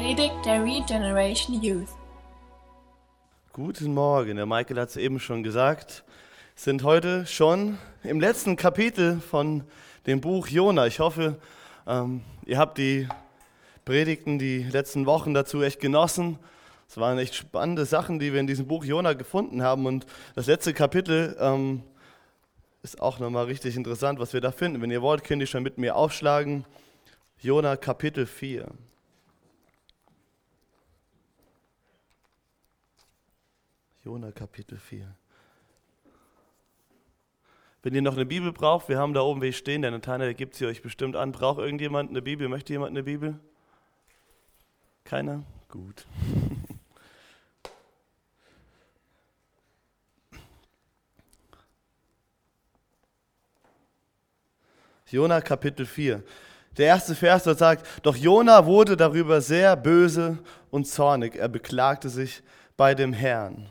Predigt der Regeneration Youth. Guten Morgen, der Michael hat es eben schon gesagt, sind heute schon im letzten Kapitel von dem Buch Jona. Ich hoffe, ähm, ihr habt die Predigten die letzten Wochen dazu echt genossen. Es waren echt spannende Sachen, die wir in diesem Buch Jona gefunden haben. Und das letzte Kapitel ähm, ist auch nochmal richtig interessant, was wir da finden. Wenn ihr wollt, könnt ihr schon mit mir aufschlagen. Jona Kapitel 4. Jona Kapitel 4. Wenn ihr noch eine Bibel braucht, wir haben da oben welche stehen, der Nathanael gibt sie euch bestimmt an. Braucht irgendjemand eine Bibel? Möchte jemand eine Bibel? Keiner? Gut. Jona Kapitel 4. Der erste Vers dort sagt, doch Jona wurde darüber sehr böse und zornig. Er beklagte sich bei dem Herrn.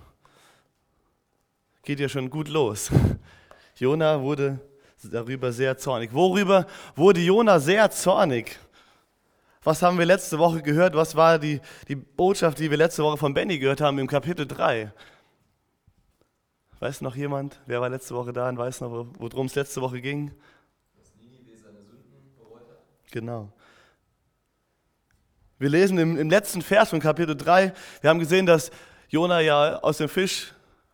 Geht ja schon gut los. Jona wurde darüber sehr zornig. Worüber wurde Jona sehr zornig? Was haben wir letzte Woche gehört? Was war die, die Botschaft, die wir letzte Woche von Benny gehört haben im Kapitel 3? Weiß noch jemand? Wer war letzte Woche da und weiß noch, worum es letzte Woche ging? Genau. Wir lesen im, im, letzten Vers von Kapitel 3, wir haben gesehen, dass Jona ja aus dem Fisch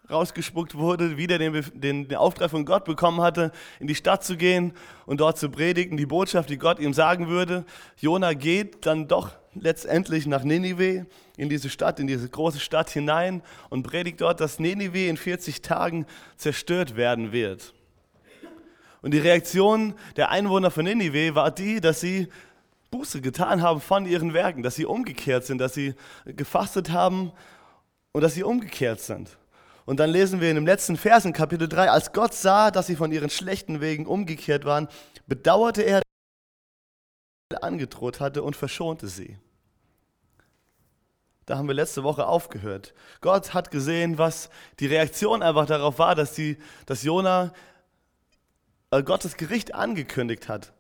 rausgespuckt wurde, wieder den, den, den, Auftrag von Gott bekommen hatte, in die Stadt zu gehen und dort zu predigen, die Botschaft, die Gott ihm sagen würde. Jona geht dann doch letztendlich nach Ninive, in diese Stadt, in diese große Stadt hinein und predigt dort, dass Ninive in 40 Tagen zerstört werden wird. Und die Reaktion der Einwohner von Ninive war die, dass sie Buße getan haben von ihren Werken, dass sie umgekehrt sind, dass sie gefastet haben und dass sie umgekehrt sind. Und dann lesen wir in dem letzten Vers in Kapitel 3, als Gott sah, dass sie von ihren schlechten Wegen umgekehrt waren, bedauerte er, er angedroht hatte und verschonte sie. Da haben wir letzte Woche aufgehört. Gott hat gesehen, was die Reaktion einfach darauf war, dass, die, dass Jona äh, Gottes Gericht angekündigt hat.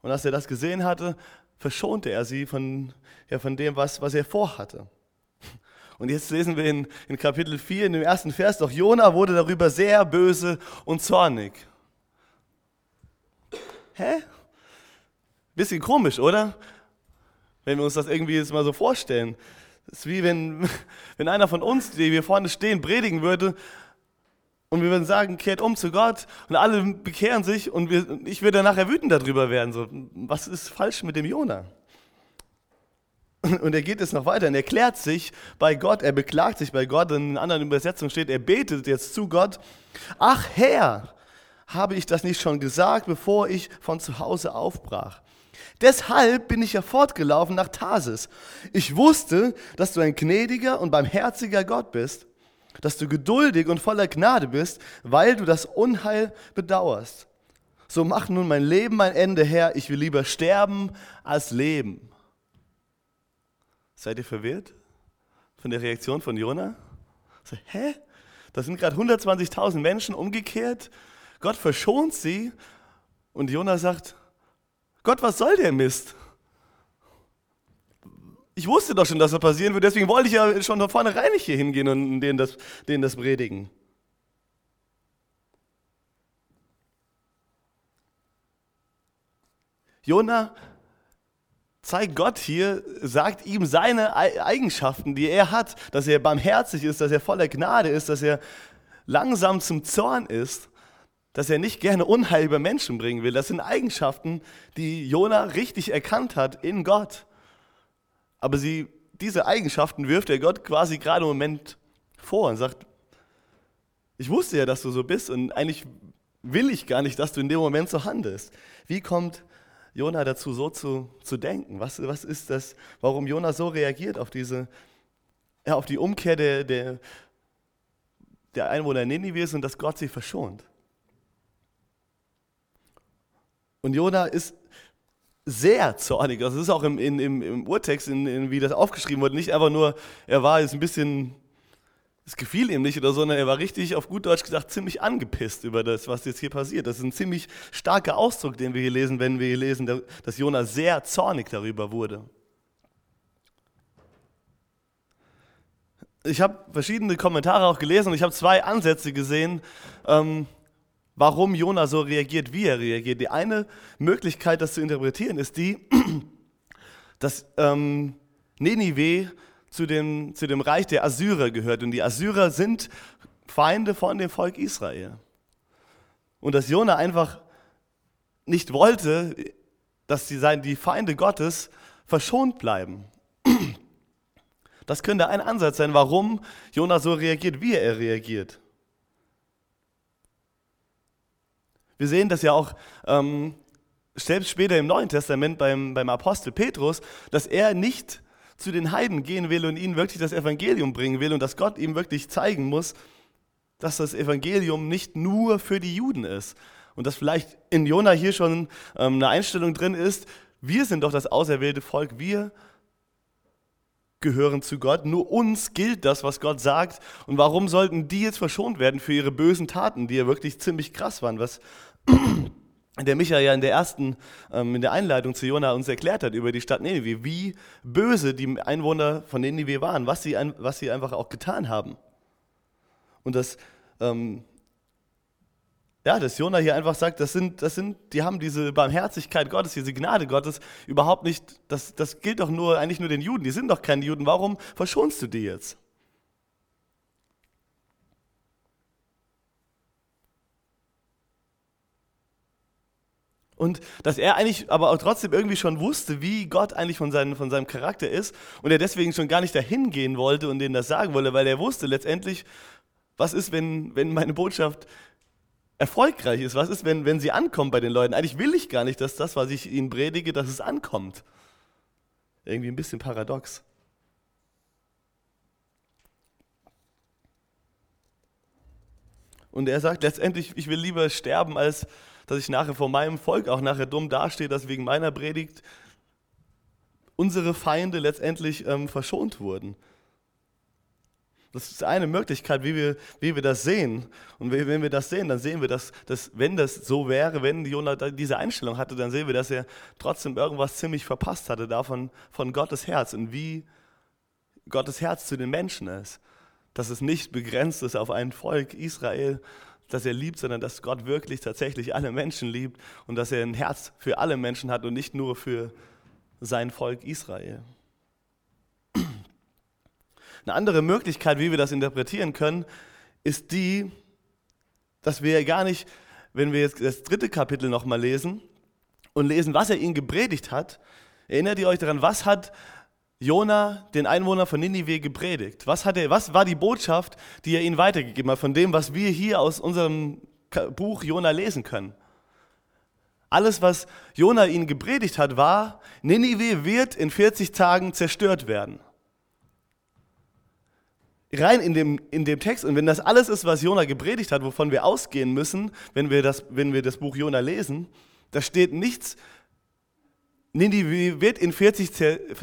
Und als er das gesehen hatte, verschonte er sie von, ja, von dem, was, was er vorhatte. Und jetzt lesen wir in, in Kapitel 4, in dem ersten Vers, doch Jona wurde darüber sehr böse und zornig. Hä? Bisschen komisch, oder? Wenn wir uns das irgendwie jetzt mal so vorstellen. Es ist wie wenn, wenn einer von uns, die wir vorne stehen, predigen würde und wir würden sagen, kehrt um zu Gott und alle bekehren sich und wir, ich würde nachher wütend darüber werden. So, was ist falsch mit dem Jona? Und er geht jetzt noch weiter und erklärt sich bei Gott, er beklagt sich bei Gott. In einer anderen Übersetzung steht, er betet jetzt zu Gott. Ach Herr, habe ich das nicht schon gesagt, bevor ich von zu Hause aufbrach? Deshalb bin ich ja fortgelaufen nach Tarsis. Ich wusste, dass du ein gnädiger und barmherziger Gott bist dass du geduldig und voller Gnade bist, weil du das Unheil bedauerst. So mach nun mein Leben mein Ende her, ich will lieber sterben als leben. Seid ihr verwirrt von der Reaktion von Jona? So, hä? Da sind gerade 120.000 Menschen umgekehrt. Gott verschont sie und Jona sagt, Gott, was soll der Mist? ich wusste doch schon, dass das passieren wird, deswegen wollte ich ja schon von vornherein nicht hier hingehen und denen das, denen das predigen. Jona zeigt Gott hier, sagt ihm seine Eigenschaften, die er hat, dass er barmherzig ist, dass er voller Gnade ist, dass er langsam zum Zorn ist, dass er nicht gerne Unheil über Menschen bringen will. Das sind Eigenschaften, die Jona richtig erkannt hat in Gott. Aber sie, diese Eigenschaften wirft er Gott quasi gerade im Moment vor und sagt, ich wusste ja, dass du so bist und eigentlich will ich gar nicht, dass du in dem Moment so handelst. Wie kommt Jona dazu, so zu, zu denken? Was, was ist das, warum Jona so reagiert auf diese, ja, auf die Umkehr der, der, der Einwohner Ninives und dass Gott sie verschont? Und Jona ist sehr zornig. Das ist auch im, im, im Urtext, in, in, wie das aufgeschrieben wurde, nicht einfach nur, er war jetzt ein bisschen, es gefiel ihm nicht oder so, sondern er war richtig, auf gut Deutsch gesagt, ziemlich angepisst über das, was jetzt hier passiert. Das ist ein ziemlich starker Ausdruck, den wir hier lesen, wenn wir hier lesen, dass Jona sehr zornig darüber wurde. ich habe verschiedene Kommentare auch gelesen und ich habe zwei Ansätze gesehen, ähm, warum Jona so reagiert, wie er reagiert. Die eine Möglichkeit, das zu interpretieren, ist die, dass ähm, Ninive zu dem, zu dem Reich der Assyrer gehört. Und die Assyrer sind Feinde von dem Volk Israel. Und dass Jona einfach nicht wollte, dass die, die Feinde Gottes verschont bleiben. Das könnte ein Ansatz sein, warum Jona so reagiert, wie er reagiert. Wir sehen das ja auch ähm, selbst später im Neuen Testament beim, beim Apostel Petrus, dass er nicht zu den Heiden gehen will und ihnen wirklich das Evangelium bringen will und dass Gott ihm wirklich zeigen muss, dass das Evangelium nicht nur für die Juden ist. Und dass vielleicht in Jona hier schon ähm, eine Einstellung drin ist, wir sind doch das auserwählte Volk, wir gehören zu Gott, nur uns gilt das, was Gott sagt. Und warum sollten die jetzt verschont werden für ihre bösen Taten, die ja wirklich ziemlich krass waren, was der Michael ja in der ersten, ähm, in der Einleitung zu Jona uns erklärt hat über die Stadt Nineveh, wie böse die Einwohner von Nineveh waren, was sie, was sie einfach auch getan haben. Und das, ähm, ja, dass Jona hier einfach sagt, das sind, das sind, die haben diese Barmherzigkeit Gottes, diese Gnade Gottes überhaupt nicht, das, das gilt doch nur, eigentlich nur den Juden, die sind doch keine Juden, warum verschonst du die jetzt? Und dass er eigentlich aber auch trotzdem irgendwie schon wusste, wie Gott eigentlich von, seinem, von seinem Charakter ist und er deswegen schon gar nicht dahin gehen wollte und denen das sagen wollte, weil er wusste letztendlich, was ist, wenn, wenn meine Botschaft erfolgreich ist? Was ist, wenn, wenn sie ankommt bei den Leuten? Eigentlich will ich gar nicht, dass das, was ich ihnen predige, dass es ankommt. Irgendwie ein bisschen paradox. Und er sagt letztendlich, ich will lieber sterben, als dass ich nachher vor meinem Volk auch nachher dumm dastehe, dass wegen meiner Predigt unsere Feinde letztendlich ähm, verschont wurden. Das ist eine Möglichkeit, wie wir, wie wir das sehen. Und wenn wir das sehen, dann sehen wir, dass, dass wenn das so wäre, wenn Jonah diese Einstellung hatte, dann sehen wir, dass er trotzdem irgendwas ziemlich verpasst hatte davon von Gottes Herz und wie Gottes Herz zu den Menschen ist. Dass es nicht begrenzt ist auf ein Volk Israel, das er liebt, sondern dass Gott wirklich tatsächlich alle Menschen liebt und dass er ein Herz für alle Menschen hat und nicht nur für sein Volk Israel. Eine andere Möglichkeit, wie wir das interpretieren können, ist die, dass wir gar nicht, wenn wir jetzt das dritte Kapitel nochmal lesen und lesen, was er ihnen gepredigt hat, erinnert ihr euch daran, was hat Jona den Einwohnern von Ninive gepredigt? Was, hat er, was war die Botschaft, die er ihnen weitergegeben hat, von dem, was wir hier aus unserem Buch Jona lesen können? Alles, was Jona ihnen gepredigt hat, war, Ninive wird in 40 Tagen zerstört werden rein in dem, in dem Text, und wenn das alles ist, was Jona gepredigt hat, wovon wir ausgehen müssen, wenn wir das, wenn wir das Buch Jona lesen, da steht nichts, Ninive wird in 40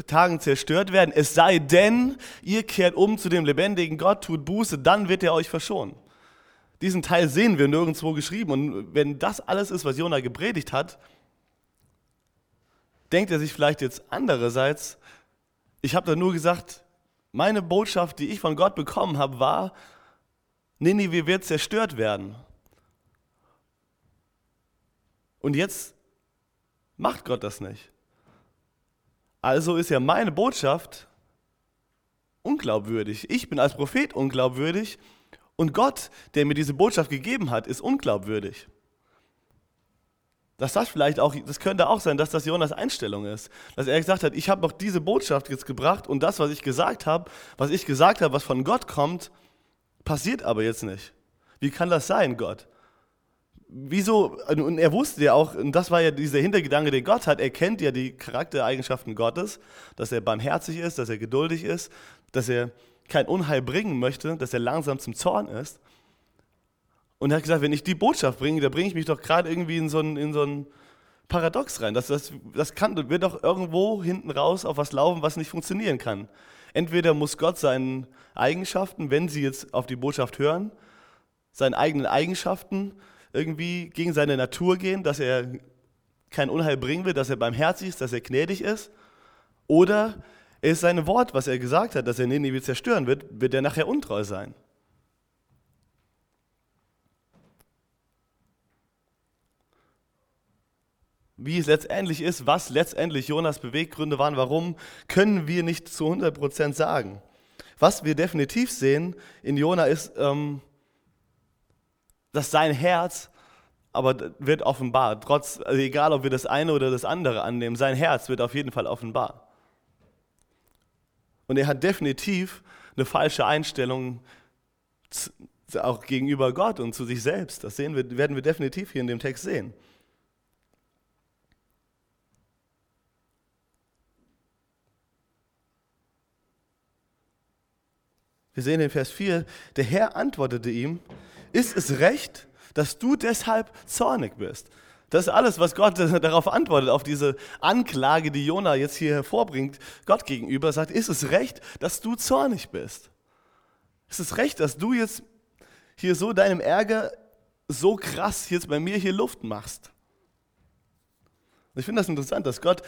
Tagen zerstört werden, es sei denn, ihr kehrt um zu dem lebendigen Gott, tut Buße, dann wird er euch verschonen. Diesen Teil sehen wir nirgendwo geschrieben. Und wenn das alles ist, was Jona gepredigt hat, denkt er sich vielleicht jetzt andererseits, ich habe da nur gesagt, meine Botschaft, die ich von Gott bekommen habe, war, Ninive wird zerstört werden. Und jetzt macht Gott das nicht. Also ist ja meine Botschaft unglaubwürdig. Ich bin als Prophet unglaubwürdig und Gott, der mir diese Botschaft gegeben hat, ist unglaubwürdig. Dass das vielleicht auch, das könnte auch sein, dass das Jonas Einstellung ist. Dass er gesagt hat, ich habe noch diese Botschaft jetzt gebracht und das, was ich gesagt habe, was ich gesagt habe, was von Gott kommt, passiert aber jetzt nicht. Wie kann das sein, Gott? Wieso, und er wusste ja auch, und das war ja dieser Hintergedanke, den Gott hat, er kennt ja die Charaktereigenschaften Gottes, dass er barmherzig ist, dass er geduldig ist, dass er kein Unheil bringen möchte, dass er langsam zum Zorn ist. Und er hat gesagt, wenn ich die Botschaft bringe, da bringe ich mich doch gerade irgendwie in so ein, in so ein Paradox rein. Das, das, das kann, wird doch irgendwo hinten raus auf was laufen, was nicht funktionieren kann. Entweder muss Gott seinen Eigenschaften, wenn sie jetzt auf die Botschaft hören, seinen eigenen Eigenschaften irgendwie gegen seine Natur gehen, dass er kein Unheil bringen will, dass er barmherzig ist, dass er gnädig ist. Oder ist sein Wort, was er gesagt hat, dass er Ninive zerstören wird, wird er nachher untreu sein. Wie es letztendlich ist, was letztendlich Jonas Beweggründe waren, warum, können wir nicht zu 100% sagen. Was wir definitiv sehen in Jona ist, ähm, dass sein Herz aber wird offenbar. Trotz, also egal ob wir das eine oder das andere annehmen, sein Herz wird auf jeden Fall offenbar. Und er hat definitiv eine falsche Einstellung auch gegenüber Gott und zu sich selbst. Das sehen wir, werden wir definitiv hier in dem Text sehen. Wir sehen in Vers 4, der Herr antwortete ihm, ist es recht, dass du deshalb zornig bist? Das ist alles, was Gott darauf antwortet, auf diese Anklage, die Jona jetzt hier hervorbringt, Gott gegenüber, sagt, ist es recht, dass du zornig bist? Ist es recht, dass du jetzt hier so deinem Ärger so krass jetzt bei mir hier Luft machst? Ich finde das interessant, dass Gott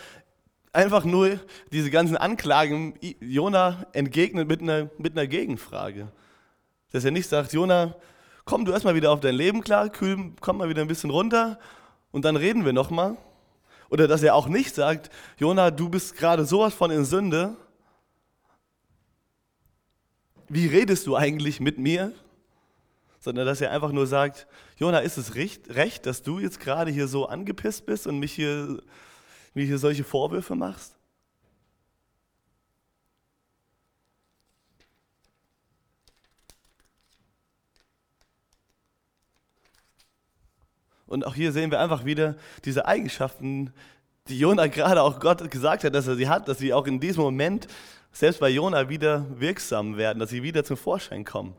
einfach nur diese ganzen Anklagen Jona entgegnet mit einer, mit einer Gegenfrage. Dass er nicht sagt, Jona, komm du erstmal wieder auf dein Leben klar, kühl, komm mal wieder ein bisschen runter und dann reden wir nochmal. Oder dass er auch nicht sagt, Jona, du bist gerade sowas von in Sünde. Wie redest du eigentlich mit mir? Sondern dass er einfach nur sagt, Jona, ist es recht, recht dass du jetzt gerade hier so angepisst bist und mich hier wie hier solche Vorwürfe machst? Und auch hier sehen wir einfach wieder diese Eigenschaften, die Jona gerade auch Gott gesagt hat, dass er sie hat, dass sie auch in diesem Moment selbst bei Jona wieder wirksam werden, dass sie wieder zum Vorschein kommen.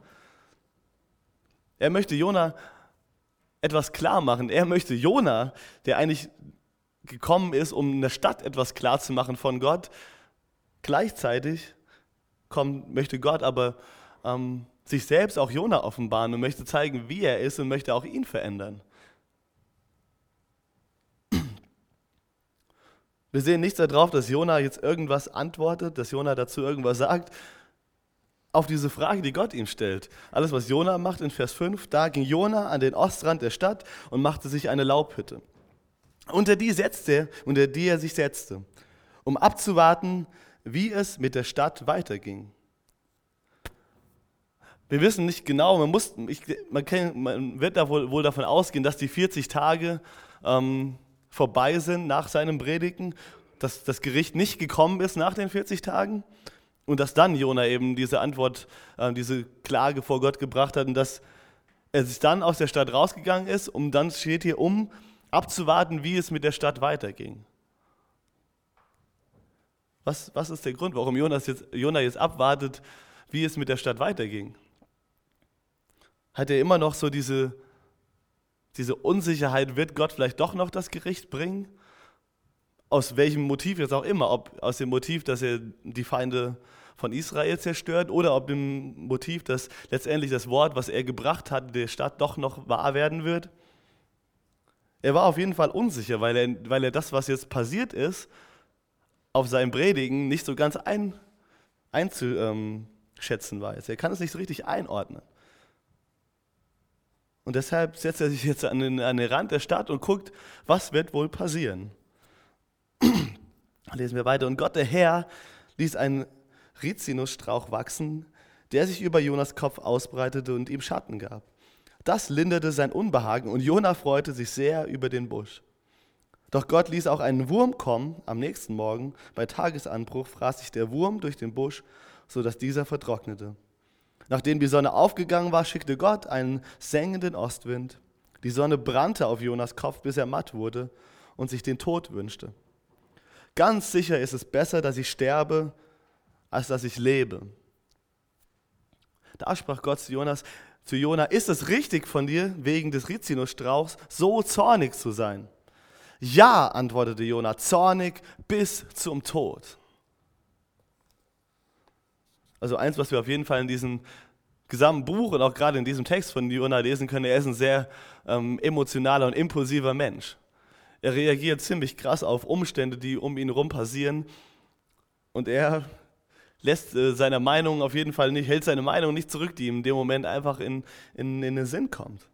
Er möchte Jona etwas klar machen. Er möchte Jona, der eigentlich gekommen ist, um in der Stadt etwas klarzumachen von Gott. Gleichzeitig kommt, möchte Gott aber ähm, sich selbst auch Jona offenbaren und möchte zeigen, wie er ist und möchte auch ihn verändern. Wir sehen nichts darauf, dass Jona jetzt irgendwas antwortet, dass Jona dazu irgendwas sagt, auf diese Frage, die Gott ihm stellt. Alles, was Jona macht in Vers 5, da ging Jona an den Ostrand der Stadt und machte sich eine Laubhütte unter die setzte, unter die er sich setzte, um abzuwarten, wie es mit der Stadt weiterging. Wir wissen nicht genau, man, muss, ich, man, kann, man wird da wohl, wohl, davon ausgehen, dass die 40 Tage ähm, vorbei sind nach seinem Predigen, dass das Gericht nicht gekommen ist nach den 40 Tagen und dass dann Jona eben diese Antwort, äh, diese Klage vor Gott gebracht hat und dass er sich dann aus der Stadt rausgegangen ist, um dann steht hier um abzuwarten, wie es mit der Stadt weiterging. Was, was ist der Grund, warum Jonas jetzt, Jonah jetzt abwartet, wie es mit der Stadt weiterging? Hat er immer noch so diese, diese Unsicherheit, wird Gott vielleicht doch noch das Gericht bringen? Aus welchem Motiv jetzt auch immer, ob aus dem Motiv, dass er die Feinde von Israel zerstört oder ob dem Motiv, dass letztendlich das Wort, was er gebracht hat, der Stadt doch noch wahr werden wird. Er war auf jeden Fall unsicher, weil er, weil er das, was jetzt passiert ist, auf seinem Predigen nicht so ganz ein, einzuschätzen weiß. Er kann es nicht so richtig einordnen. Und deshalb setzt er sich jetzt an den, an den Rand der Stadt und guckt, was wird wohl passieren. Lesen wir weiter. Und Gott, der Herr, ließ einen Rizinusstrauch wachsen, der sich über Jonas Kopf ausbreitete und ihm Schatten gab. Das linderte sein Unbehagen und Jona freute sich sehr über den Busch. Doch Gott ließ auch einen Wurm kommen. Am nächsten Morgen, bei Tagesanbruch, fraß sich der Wurm durch den Busch, sodass dieser vertrocknete. Nachdem die Sonne aufgegangen war, schickte Gott einen sengenden Ostwind. Die Sonne brannte auf Jonas Kopf, bis er matt wurde und sich den Tod wünschte. Ganz sicher ist es besser, dass ich sterbe, als dass ich lebe. Da sprach Gott zu Jonas, zu Jona, ist es richtig von dir, wegen des Rizinusstrauchs so zornig zu sein? Ja, antwortete Jona, zornig bis zum Tod. Also eins, was wir auf jeden Fall in diesem gesamten Buch und auch gerade in diesem Text von Jona lesen können, er ist ein sehr ähm, emotionaler und impulsiver Mensch. Er reagiert ziemlich krass auf Umstände, die um ihn herum passieren. Und er lässt äh, seine Meinung auf jeden Fall nicht, hält seine Meinung nicht zurück, die ihm in dem Moment einfach in, in, in den Sinn kommt.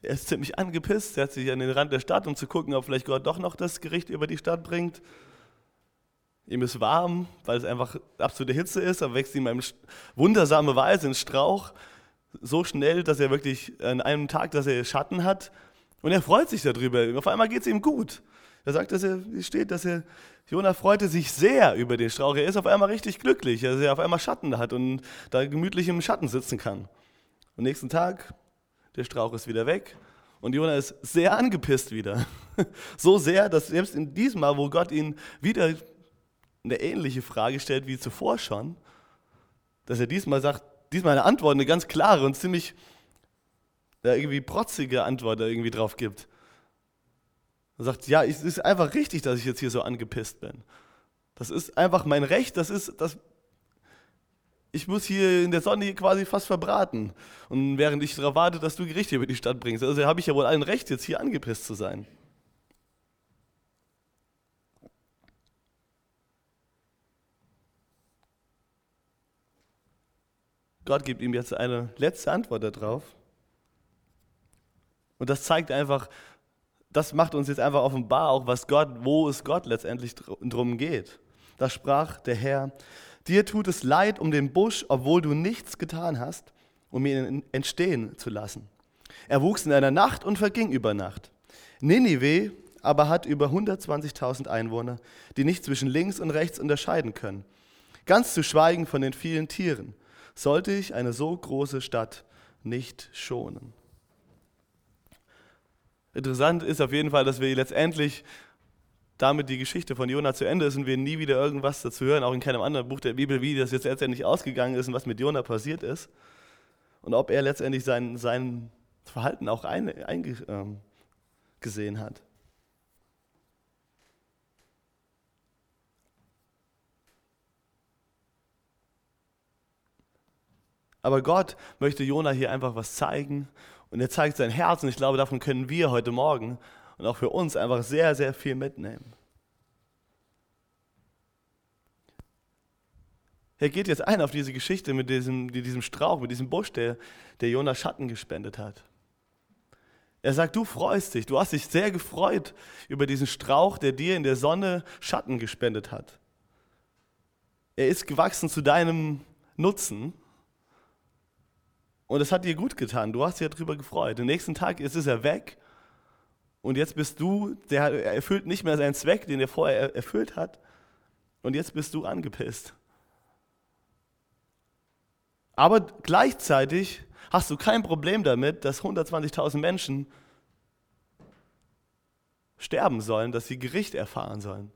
Er ist ziemlich angepisst, er hat sich an den Rand der Stadt, um zu gucken, ob vielleicht Gott doch noch das Gericht über die Stadt bringt. Ihm ist warm, weil es einfach absolute Hitze ist, aber wächst ihm auf wundersame Weise in Strauch, so schnell, dass er wirklich an einem Tag, dass er Schatten hat. Und er freut sich darüber. Auf einmal geht es ihm gut. Er sagt, dass er steht, dass er, Jonah freute sich sehr über den Strauch. Er ist auf einmal richtig glücklich, dass er auf einmal Schatten hat und da gemütlich im Schatten sitzen kann. Und nächsten Tag der Strauch ist wieder weg und Jona ist sehr angepisst wieder. So sehr, dass selbst in diesem Mal, wo Gott ihn wieder eine ähnliche Frage stellt wie zuvor schon, dass er diesmal sagt, diesmal eine Antwort, eine ganz klare und ziemlich ja, irgendwie protzige Antwort da irgendwie drauf gibt. Er sagt, ja, es ist einfach richtig, dass ich jetzt hier so angepisst bin. Das ist einfach mein Recht, das ist, das ich muss hier in der Sonne quasi fast verbraten. Und während ich darauf warte, dass du Gerichte über die Stadt bringst. Also habe ich ja wohl allen Recht, jetzt hier angepisst zu sein. Gott gibt ihm jetzt eine letzte Antwort darauf. Und das zeigt einfach, das macht uns jetzt einfach offenbar, auch was Gott, wo es Gott letztendlich drum geht. Da sprach der Herr, Dir tut es leid um den Busch, obwohl du nichts getan hast, um ihn entstehen zu lassen. Er wuchs in einer Nacht und verging über Nacht. Ninive aber hat über 120.000 Einwohner, die nicht zwischen links und rechts unterscheiden können. Ganz zu schweigen von den vielen Tieren. Sollte ich eine so große Stadt nicht schonen? Interessant ist auf jeden Fall, dass wir letztendlich damit die Geschichte von Jona zu Ende ist und wir nie wieder irgendwas dazu hören, auch in keinem anderen Buch der Bibel, wie das jetzt letztendlich ausgegangen ist und was mit Jona passiert ist. Und ob er letztendlich sein, sein Verhalten auch eingesehen ähm, hat. Aber Gott möchte Jona hier einfach was zeigen und er zeigt sein Herz und ich glaube, davon können wir heute Morgen und auch für uns einfach sehr, sehr viel mitnehmen. Er geht jetzt ein auf diese Geschichte mit diesem, mit diesem Strauch, mit diesem Busch, der, der Jonas Schatten gespendet hat. Er sagt, du freust dich, du hast dich sehr gefreut über diesen Strauch, der dir in der Sonne Schatten gespendet hat. Er ist gewachsen zu deinem Nutzen und es hat dir gut getan. Du hast dich darüber gefreut. Den nächsten Tag ist er weg und jetzt bist du, der erfüllt nicht mehr seinen Zweck, den er vorher erfüllt hat. Und jetzt bist du angepisst. Aber gleichzeitig hast du kein Problem damit, dass 120.000 Menschen sterben sollen, dass sie Gericht erfahren sollen.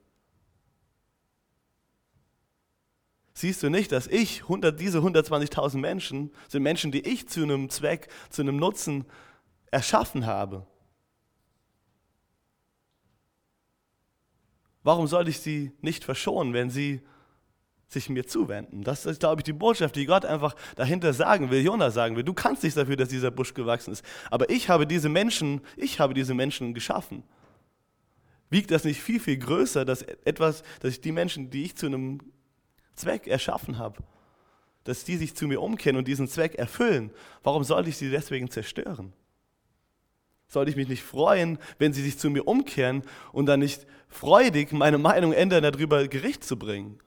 Siehst du nicht, dass ich, diese 120.000 Menschen, sind Menschen, die ich zu einem Zweck, zu einem Nutzen erschaffen habe? Warum soll ich sie nicht verschonen, wenn sie sich mir zuwenden? Das ist, glaube ich, die Botschaft, die Gott einfach dahinter sagen will, Jonah sagen will. Du kannst nichts dafür, dass dieser Busch gewachsen ist. Aber ich habe diese Menschen, ich habe diese Menschen geschaffen. Wiegt das nicht viel, viel größer, dass etwas, dass ich die Menschen, die ich zu einem Zweck erschaffen habe, dass die sich zu mir umkehren und diesen Zweck erfüllen? Warum sollte ich sie deswegen zerstören? Sollte ich mich nicht freuen, wenn sie sich zu mir umkehren und dann nicht freudig meine Meinung ändern, darüber Gericht zu bringen?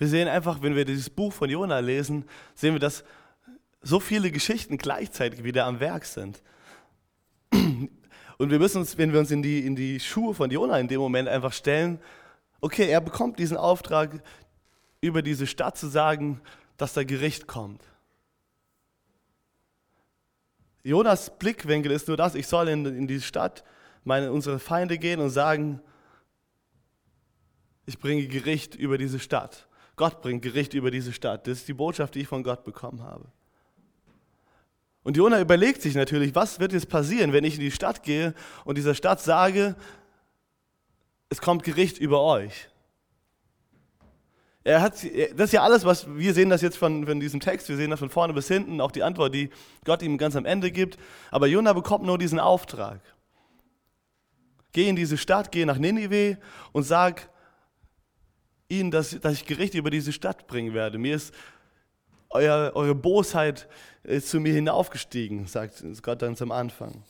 Wir sehen einfach, wenn wir dieses Buch von Jona lesen, sehen wir, dass so viele Geschichten gleichzeitig wieder am Werk sind. Und wir müssen uns, wenn wir uns in die, in die Schuhe von Jona in dem Moment einfach stellen, okay, er bekommt diesen Auftrag, über diese Stadt zu sagen, dass da Gericht kommt. Jonas Blickwinkel ist nur das, ich soll in, in die Stadt, meine, unsere Feinde gehen und sagen, ich bringe Gericht über diese Stadt. Gott bringt Gericht über diese Stadt. Das ist die Botschaft, die ich von Gott bekommen habe. Und Jona überlegt sich natürlich, was wird jetzt passieren, wenn ich in die Stadt gehe und dieser Stadt sage, es kommt Gericht über euch. Er hat, das ist ja alles, was wir sehen das jetzt von, von diesem Text, wir sehen das von vorne bis hinten, auch die Antwort, die Gott ihm ganz am Ende gibt. Aber Jona bekommt nur diesen Auftrag. Geh in diese Stadt, geh nach Ninive und sag ihnen, dass, dass ich Gericht über diese Stadt bringen werde. Mir ist euer, eure Bosheit ist zu mir hinaufgestiegen, sagt Gott dann zum Anfang.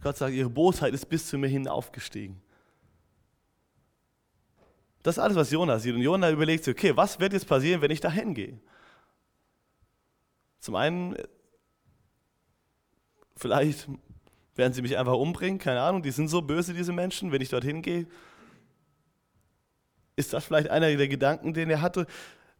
Gott sagt, ihre Bosheit ist bis zu mir hinaufgestiegen. Das ist alles, was Jonah sieht. Und Jonah überlegt sich, okay, was wird jetzt passieren, wenn ich da hingehe? Zum einen, vielleicht werden sie mich einfach umbringen, keine Ahnung, die sind so böse, diese Menschen, wenn ich dorthin gehe. Ist das vielleicht einer der Gedanken, den er hatte?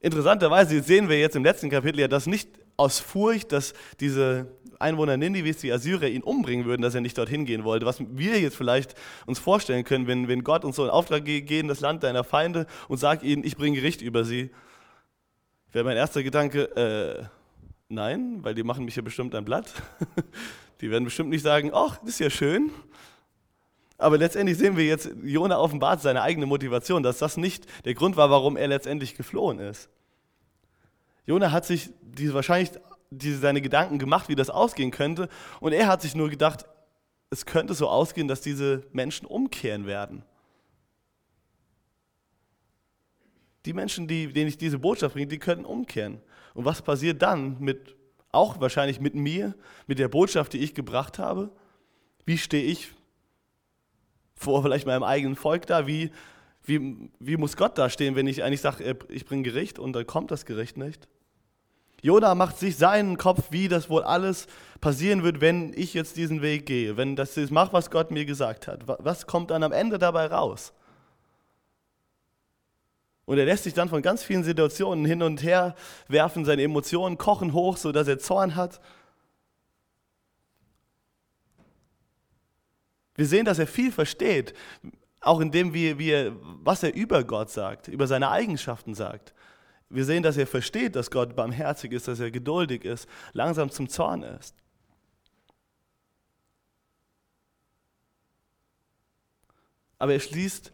Interessanterweise sehen wir jetzt im letzten Kapitel ja, dass nicht aus Furcht, dass diese Einwohner Ninives, die Assyrer, ihn umbringen würden, dass er nicht dorthin gehen wollte. Was wir jetzt vielleicht uns vorstellen können, wenn, wenn Gott uns so einen Auftrag in das Land deiner Feinde und sagt ihnen, ich bringe Gericht über sie, wäre mein erster Gedanke, äh, nein, weil die machen mich ja bestimmt ein Blatt. Die werden bestimmt nicht sagen, ach, das ist ja schön. Aber letztendlich sehen wir jetzt, Jona offenbart seine eigene Motivation, dass das nicht der Grund war, warum er letztendlich geflohen ist. Jona hat sich diese, wahrscheinlich diese, seine Gedanken gemacht, wie das ausgehen könnte. Und er hat sich nur gedacht, es könnte so ausgehen, dass diese Menschen umkehren werden. Die Menschen, die, denen ich diese Botschaft bringe, die könnten umkehren. Und was passiert dann mit, auch wahrscheinlich mit mir, mit der Botschaft, die ich gebracht habe? Wie stehe ich vor vielleicht meinem eigenen Volk da? Wie, wie, wie muss Gott da stehen, wenn ich eigentlich sage, ich bringe Gericht und dann kommt das Gericht nicht? Jona macht sich seinen Kopf, wie das wohl alles passieren wird, wenn ich jetzt diesen Weg gehe, wenn das ist, mach, was Gott mir gesagt hat. Was kommt dann am Ende dabei raus? Und er lässt sich dann von ganz vielen Situationen hin und her werfen, seine Emotionen kochen hoch, sodass er Zorn hat. Wir sehen, dass er viel versteht, auch in dem, wie, wie was er über Gott sagt, über seine Eigenschaften sagt. Wir sehen, dass er versteht, dass Gott barmherzig ist, dass er geduldig ist, langsam zum Zorn ist. Aber er schließt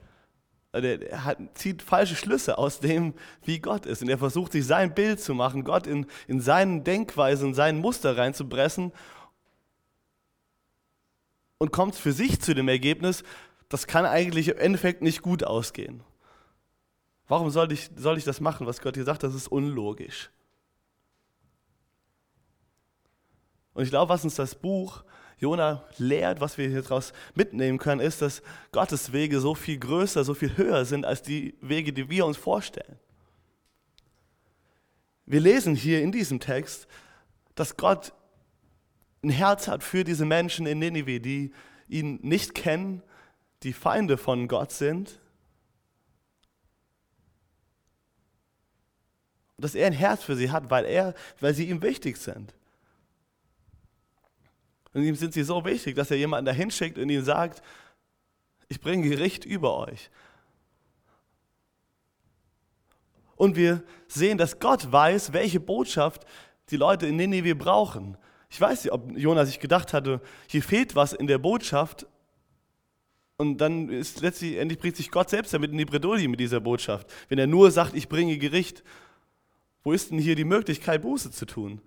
er hat, zieht falsche Schlüsse aus dem, wie Gott ist. Und er versucht, sich sein Bild zu machen, Gott in, in seinen Denkweisen, in seinen Muster reinzupressen und kommt für sich zu dem Ergebnis, das kann eigentlich im Endeffekt nicht gut ausgehen. Warum soll ich, soll ich das machen, was Gott hier sagt? Das ist unlogisch. Und ich glaube, was uns das Buch Jona lehrt, was wir hier draus mitnehmen können, ist, dass Gottes Wege so viel größer, so viel höher sind als die Wege, die wir uns vorstellen. Wir lesen hier in diesem Text, dass Gott ein Herz hat für diese Menschen in Ninive, die ihn nicht kennen, die Feinde von Gott sind. Und dass er ein Herz für sie hat, weil, er, weil sie ihm wichtig sind. Und ihm sind sie so wichtig, dass er jemanden dahin schickt und ihm sagt, ich bringe Gericht über euch. Und wir sehen, dass Gott weiß, welche Botschaft die Leute in Nineveh brauchen. Ich weiß nicht, ob Jonas sich gedacht hatte, hier fehlt was in der Botschaft. Und dann ist letztlich, endlich bringt sich Gott selbst damit in die Bredouille mit dieser Botschaft. Wenn er nur sagt, ich bringe Gericht, wo ist denn hier die Möglichkeit, Buße zu tun?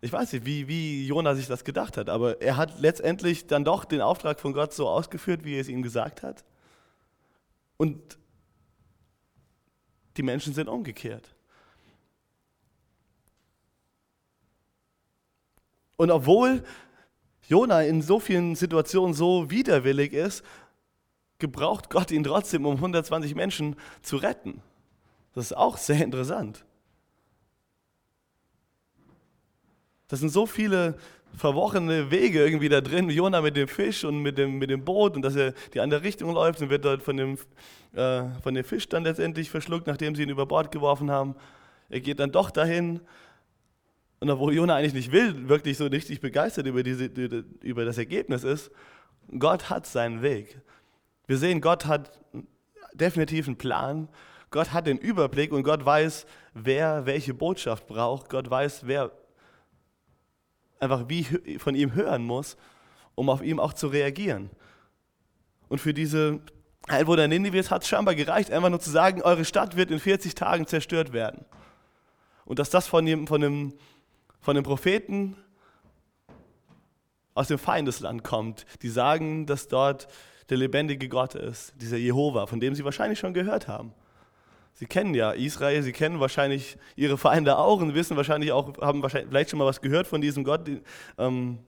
Ich weiß nicht, wie, wie Jona sich das gedacht hat, aber er hat letztendlich dann doch den Auftrag von Gott so ausgeführt, wie er es ihm gesagt hat. Und die Menschen sind umgekehrt. Und obwohl Jona in so vielen Situationen so widerwillig ist, gebraucht Gott ihn trotzdem, um 120 Menschen zu retten. Das ist auch sehr interessant. Das sind so viele verworrene Wege irgendwie da drin. Jona mit dem Fisch und mit dem, mit dem Boot und dass er die andere Richtung läuft und wird dort von dem, äh, von dem Fisch dann letztendlich verschluckt, nachdem sie ihn über Bord geworfen haben. Er geht dann doch dahin. Und obwohl Jona eigentlich nicht will, wirklich so richtig begeistert über, diese, über das Ergebnis ist, Gott hat seinen Weg. Wir sehen, Gott hat definitiv einen Plan. Gott hat den Überblick und Gott weiß, wer welche Botschaft braucht. Gott weiß, wer einfach wie von ihm hören muss, um auf ihm auch zu reagieren. Und für diese Einwohner Ninives hat es scheinbar gereicht, einfach nur zu sagen, eure Stadt wird in 40 Tagen zerstört werden. Und dass das von dem, von dem, von dem Propheten aus dem Feindesland kommt, die sagen, dass dort der lebendige Gott ist, dieser Jehova, von dem sie wahrscheinlich schon gehört haben. Sie kennen ja Israel, sie kennen wahrscheinlich ihre Feinde auch und wissen wahrscheinlich auch, haben wahrscheinlich vielleicht schon mal was gehört von diesem Gott, den, ähm,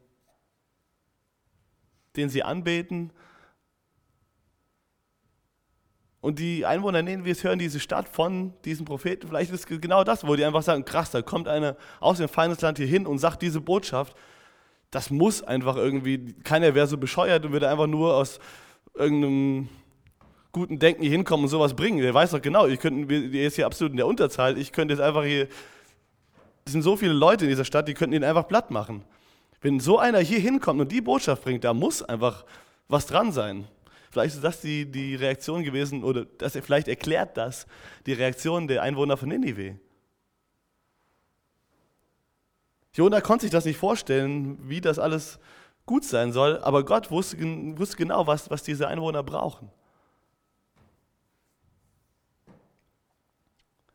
den sie anbeten. Und die Einwohner nehmen wir es hören diese Stadt von diesen Propheten. Vielleicht ist es genau das, wo die einfach sagen, krass, da kommt einer aus dem Feindesland hier hin und sagt diese Botschaft. Das muss einfach irgendwie, keiner wäre so bescheuert und würde einfach nur aus irgendeinem guten Denken hier hinkommen und sowas bringen. Der weiß doch genau, ich könnte, der ist hier absolut in der Unterzahl. Ich könnte jetzt einfach hier, es sind so viele Leute in dieser Stadt, die könnten ihn einfach platt machen. Wenn so einer hier hinkommt und die Botschaft bringt, da muss einfach was dran sein. Vielleicht ist das die, die Reaktion gewesen, oder das, vielleicht erklärt das die Reaktion der Einwohner von Ninive. Jona konnte sich das nicht vorstellen, wie das alles gut sein soll, aber Gott wusste, wusste genau, was, was diese Einwohner brauchen.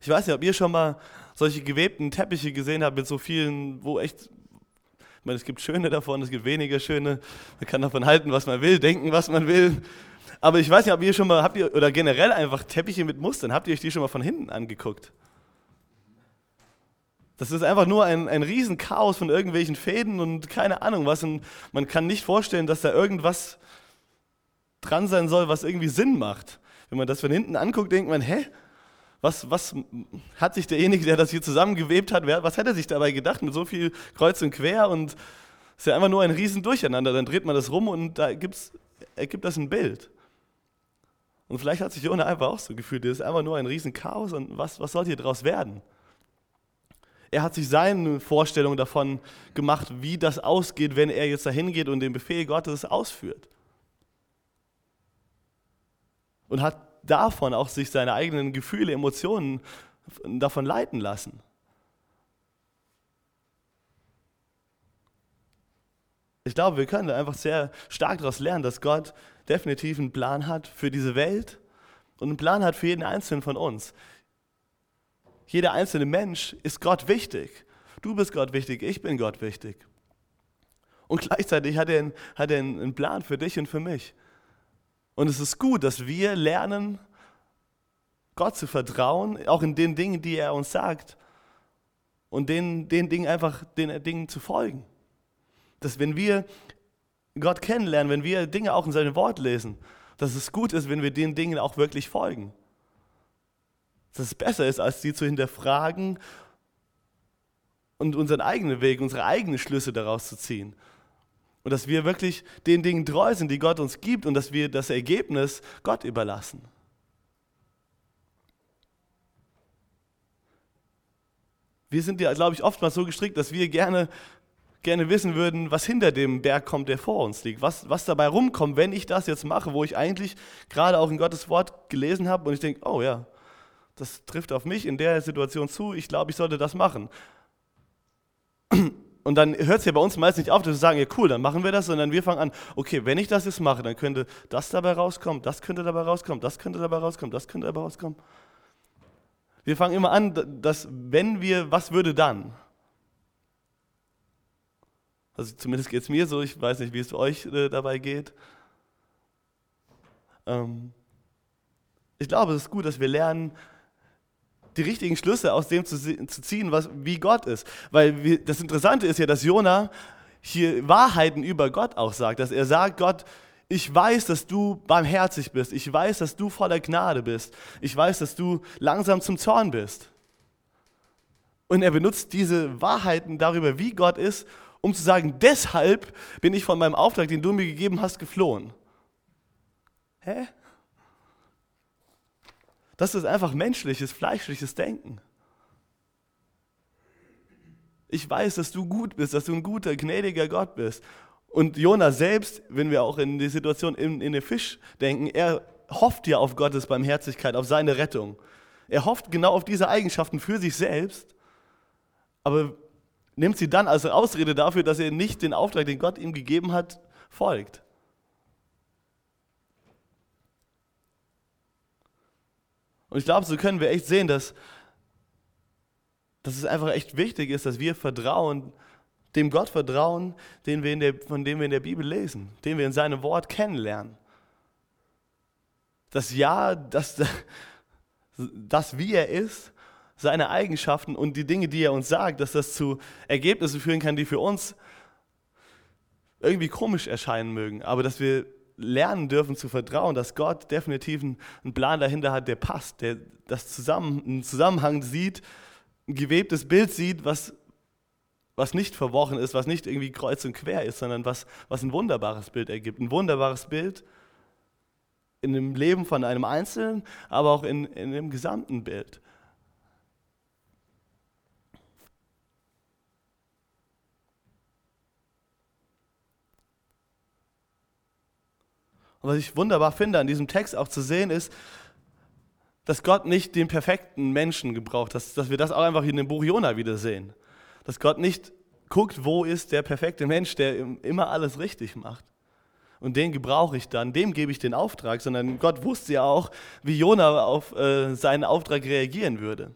Ich weiß nicht, ob ihr schon mal solche gewebten Teppiche gesehen habt mit so vielen, wo echt, ich meine, es gibt schöne davon, es gibt weniger schöne. Man kann davon halten, was man will, denken, was man will. Aber ich weiß nicht, ob ihr schon mal, habt ihr, oder generell einfach Teppiche mit Mustern, habt ihr euch die schon mal von hinten angeguckt? Das ist einfach nur ein, ein Riesenchaos von irgendwelchen Fäden und keine Ahnung was. Und man kann nicht vorstellen, dass da irgendwas dran sein soll, was irgendwie Sinn macht. Wenn man das von hinten anguckt, denkt man, hä? Was, was hat sich derjenige, der das hier zusammengewebt hat, was hat er sich dabei gedacht mit so viel Kreuz und Quer und es ist ja einfach nur ein Riesen Durcheinander. Dann dreht man das rum und da gibt's, ergibt das ein Bild. Und vielleicht hat sich Jona einfach auch so gefühlt, das ist einfach nur ein riesen Chaos und was, was soll hier draus werden? Er hat sich seine Vorstellung davon gemacht, wie das ausgeht, wenn er jetzt dahin geht und den Befehl Gottes ausführt. Und hat davon auch sich seine eigenen Gefühle, Emotionen davon leiten lassen. Ich glaube, wir können einfach sehr stark daraus lernen, dass Gott definitiv einen Plan hat für diese Welt und einen Plan hat für jeden Einzelnen von uns. Jeder einzelne Mensch ist Gott wichtig. Du bist Gott wichtig, ich bin Gott wichtig. Und gleichzeitig hat er, einen, hat er einen Plan für dich und für mich. Und es ist gut, dass wir lernen, Gott zu vertrauen, auch in den Dingen, die er uns sagt. Und den, den Dingen einfach, den Dingen zu folgen. Dass wenn wir Gott kennenlernen, wenn wir Dinge auch in seinem Wort lesen, dass es gut ist, wenn wir den Dingen auch wirklich folgen. Dass es besser ist, als sie zu hinterfragen und unseren eigenen Weg, unsere eigenen Schlüsse daraus zu ziehen. Und dass wir wirklich den Dingen treu sind, die Gott uns gibt und dass wir das Ergebnis Gott überlassen. Wir sind ja, glaube ich, oftmals so gestrickt, dass wir gerne, gerne wissen würden, was hinter dem Berg kommt, der vor uns liegt. Was, was dabei rumkommt, wenn ich das jetzt mache, wo ich eigentlich gerade auch in Gottes Wort gelesen habe und ich denke, oh ja, das trifft auf mich in der Situation zu, ich glaube, ich sollte das machen. Und dann hört es ja bei uns meist nicht auf, dass wir sagen, ja cool, dann machen wir das, sondern wir fangen an, okay, wenn ich das jetzt mache, dann könnte das dabei rauskommen, das könnte dabei rauskommen, das könnte dabei rauskommen, das könnte dabei rauskommen. Wir fangen immer an, dass wenn wir, was würde dann? Also zumindest geht es mir so, ich weiß nicht, wie es euch äh, dabei geht. Ähm, ich glaube, es ist gut, dass wir lernen, die richtigen Schlüsse aus dem zu, zu ziehen, was, wie Gott ist. Weil wir, das Interessante ist ja, dass Jona hier Wahrheiten über Gott auch sagt, dass er sagt, Gott, ich weiß, dass du barmherzig bist. Ich weiß, dass du voller Gnade bist. Ich weiß, dass du langsam zum Zorn bist. Und er benutzt diese Wahrheiten darüber, wie Gott ist, um zu sagen, deshalb bin ich von meinem Auftrag, den du mir gegeben hast, geflohen. Hä? Das ist einfach menschliches, fleischliches Denken. Ich weiß, dass du gut bist, dass du ein guter, gnädiger Gott bist. Und Jona selbst, wenn wir auch in die Situation in, in den Fisch denken, er hofft ja auf Gottes Barmherzigkeit, auf seine Rettung. Er hofft genau auf diese Eigenschaften für sich selbst, aber nimmt sie dann als Ausrede dafür, dass er nicht den Auftrag, den Gott ihm gegeben hat, folgt. Und ich glaube, so können wir echt sehen, dass, dass es einfach echt wichtig ist, dass wir vertrauen, dem Gott vertrauen, den wir in der, von dem wir in der Bibel lesen, den wir in seinem Wort kennenlernen. Das Ja, das, das wie er ist, seine Eigenschaften und die Dinge, die er uns sagt, dass das zu Ergebnissen führen kann, die für uns irgendwie komisch erscheinen mögen, aber dass wir lernen dürfen zu vertrauen, dass Gott definitiv einen Plan dahinter hat, der passt, der das zusammen, einen Zusammenhang sieht, ein gewebtes Bild sieht, was, was nicht verworren ist, was nicht irgendwie kreuz und quer ist, sondern was, was ein wunderbares Bild ergibt. Ein wunderbares Bild in dem Leben von einem Einzelnen, aber auch in, in dem gesamten Bild. Und was ich wunderbar finde an diesem Text auch zu sehen ist, dass Gott nicht den perfekten Menschen gebraucht, dass, dass wir das auch einfach in dem Buch Jona wieder sehen. Dass Gott nicht guckt, wo ist der perfekte Mensch, der immer alles richtig macht. Und den gebrauche ich dann, dem gebe ich den Auftrag, sondern Gott wusste ja auch, wie Jona auf äh, seinen Auftrag reagieren würde.